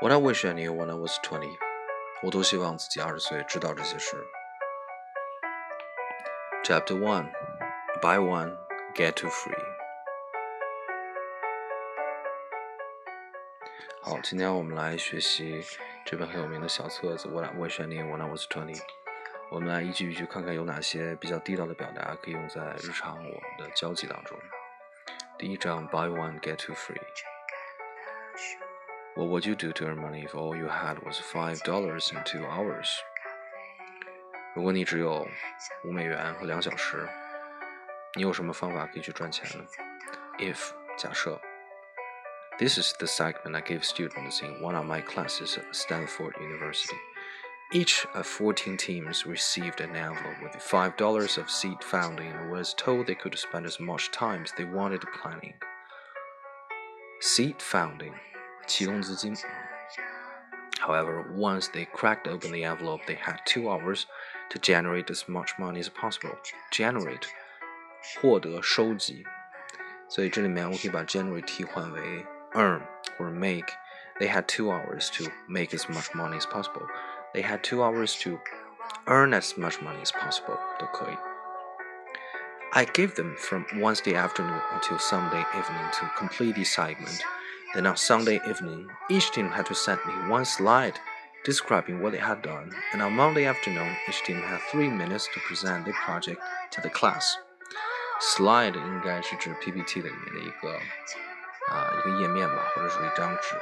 What I wish I knew when I was twenty，我多希望自己二十岁知道这些事。Chapter One Buy One Get Two Free。好，今天我们来学习这本很有名的小册子《What I Wish I Knew When I Was Twenty》。我们来一句一句看看有哪些比较地道的表达可以用在日常我们的交际当中。第一章，Buy one get two free。 What would you do to earn money if all you had was five dollars in two hours？如果你只有五美元和两小时，你有什么方法可以去赚钱呢？If 假设，This is the segment I give students in one of my classes at Stanford University. Each of 14 teams received an envelope with $5 of seed funding and was told they could spend as much time as they wanted planning. Seed funding, 启动资金. However, once they cracked open the envelope, they had two hours to generate as much money as possible. Generate, 获得、收集。所以这里面我可以把 generate 替换为 earn 或者 make. They had two hours to make as much money as possible. They had two hours to earn as much money as possible. 都可以。I gave them from Wednesday afternoon until Sunday evening to complete the assignment. Then on Sunday evening, each team had to send me one slide describing what they had done, and on Monday afternoon, each team had three minutes to present their project to the class. Slide 应该是指 PPT 的里面的一个啊一个页面吧，或者是一张纸。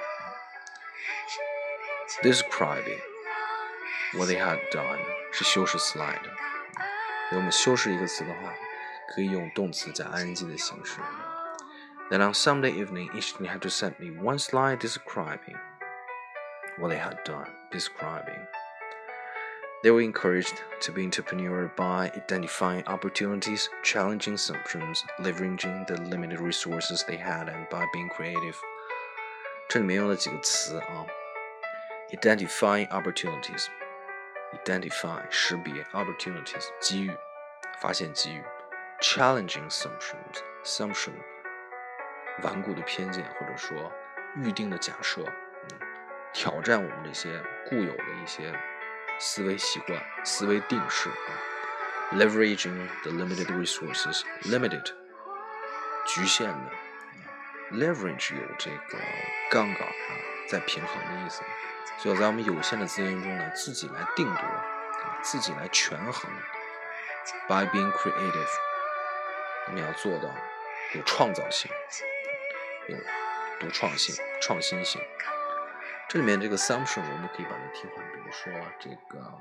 Describing what they had done 是修饰 slide。如果我们修饰一个词的话，可以用动词加 ing 的形式。 Then on Sunday evening, each team had to send me one slide describing what they had done. Describing. They were encouraged to be entrepreneurial by identifying opportunities, challenging assumptions, leveraging the limited resources they had, and by being creative. 这里面用了几个词啊，identifying opportunities。identify 识别 opportunities 机遇，发现机遇；challenging assumptions assumption 顽固的偏见或者说预定的假设，嗯，挑战我们这些固有的一些思维习惯、思维定式啊。leveraging the limited resources limited 局限的，leverage 有这个杠杆啊，在平衡的意思。所以在我们有限的资源中呢，自己来定夺，啊，自己来权衡。By being creative，我们要做到有创造性，有独创性、创新性。这里面这个 assumption 我们可以把它替换，比如说这个，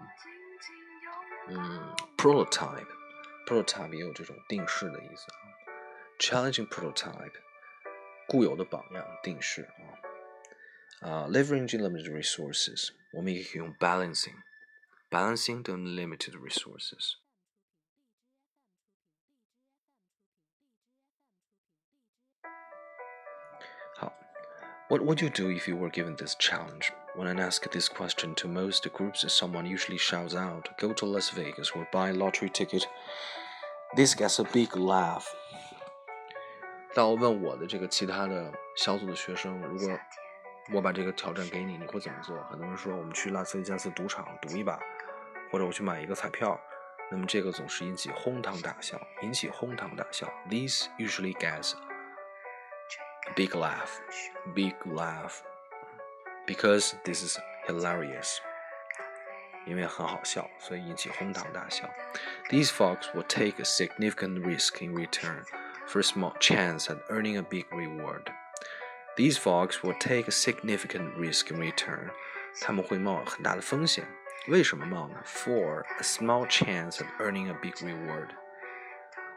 嗯，prototype，prototype 也有这种定式的意思啊。Challenging prototype，固有的榜样、定式啊。uh, leveraging limited resources，我们也可以用 balancing，balancing the limited resources。，What would you do if you were given this challenge? When I ask this question to most groups, someone usually shouts out, "Go to Las Vegas or buy a lottery ticket." This gets a big laugh. 当我问我的这个其他的小组的学生，如果我把这个挑战给你，你会怎么做？很多人说我们去拉斯维加斯赌场赌一把，或者我去买一个彩票。那么这个总是引起哄堂大笑，引起哄堂大笑。This usually gets a big laugh, big laugh, because this is hilarious. 因为很好笑，所以引起哄堂大笑。These folks will take a significant risk in return for a small chance at earning a big reward. These folks will take a significant risk in return. 他们会冒很大的风险。为什么冒呢？For a small chance of earning a big reward.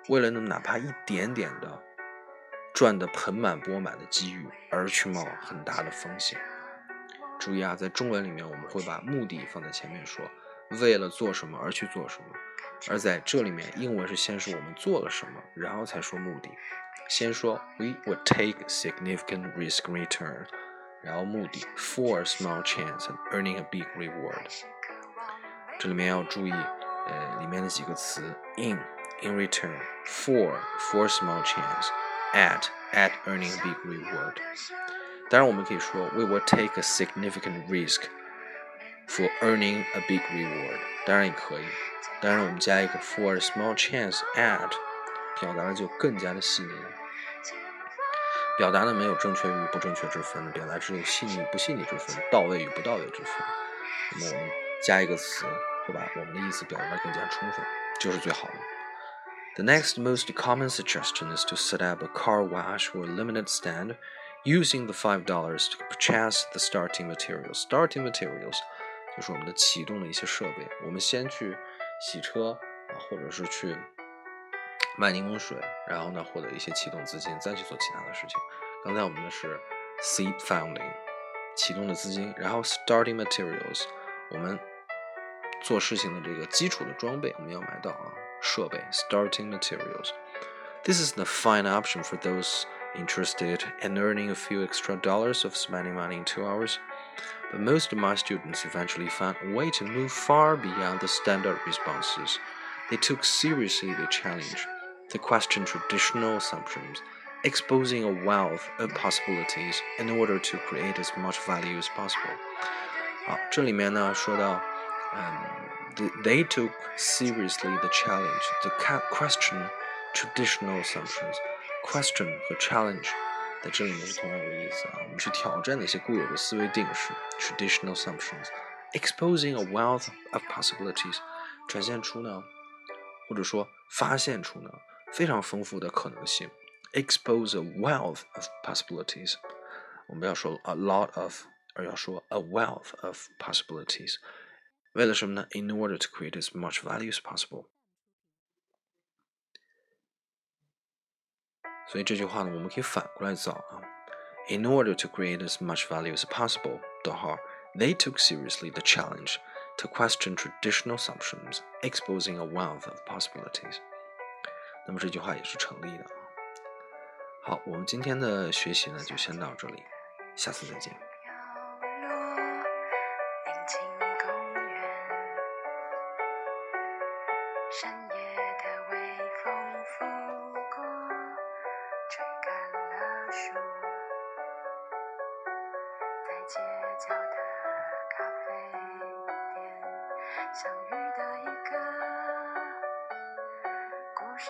为了那么哪怕一点点的 赚得盆满钵满的机遇而去冒很大的风险。注意啊，在中文里面我们会把目的放在前面说，为了做什么而去做什么。而在这里面，英文是先说我们做了什么，然后才说目的。先说 we would take significant risk return，然后目的 for a small chance of earning a big reward。这里面要注意，呃，里面的几个词 in in return for for small chance at at earning a big reward。当然，我们可以说 We will take a significant risk for earning a big reward。当然也可以。当然，我们加一个 for a small chance at，表达的就更加的细腻。表达呢没有正确与不正确之分，表达只有细腻与不细腻之分，到位与不到位之分。那么我们加一个词，会把我们的意思表达的更加充分，就是最好的。The next most common suggestion is to set up a car wash or limited stand using the five dollars to purchase the starting materials. Starting materials 就是我们的启动的一些设备。我们先去洗车啊，或者是去。卖柠檬水，然后呢，获得一些启动资金，再去做其他的事情。刚才我们的是 seed funding，启动的资金，然后 starting materials，我们做事情的这个基础的装备，我们要买到啊， 设备 starting materials。This is the fine option for those interested in earning a few extra dollars of spending money in two hours. But most of my students eventually found a way to move far beyond the standard responses. They took seriously the challenge to question traditional assumptions, exposing a wealth of possibilities in order to create as much value as possible. 好，这里面呢说到，嗯，they took seriously the challenge to question traditional assumptions. Question 和 challenge 在这里面是同样的意思啊，我们去挑战那些固有的思维定式 traditional assumptions, exposing a wealth of possibilities，展现出呢，或者说发现出呢。非常丰富的可能性，expose a wealth of possibilities。我们不要说 a lot of，而要说 a wealth of possibilities。 为了什么呢？In order to create as much value as possible。所以这句话呢，我们可以反过来造啊。In order to create as much value as possible，逗号，they took seriously the challenge to question traditional assumptions, exposing a wealth of possibilities. 那么这句话也是成立的啊。好，我们今天的学习呢就先到这里，下次再见。 深夜的微风拂过，吹干了树。在街角的咖啡店，相遇的一个故事。